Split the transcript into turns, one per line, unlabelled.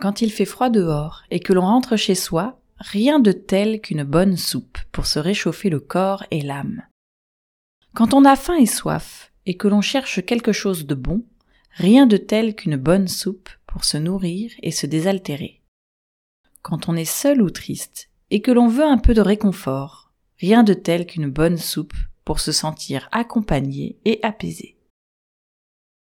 Quand il fait froid dehors et que l'on rentre chez soi, rien de tel qu'une bonne soupe pour se réchauffer le corps et l'âme. Quand on a faim et soif et que l'on cherche quelque chose de bon, rien de tel qu'une bonne soupe pour se nourrir et se désaltérer. Quand on est seul ou triste et que l'on veut un peu de réconfort, rien de tel qu'une bonne soupe pour se sentir accompagné et apaisé.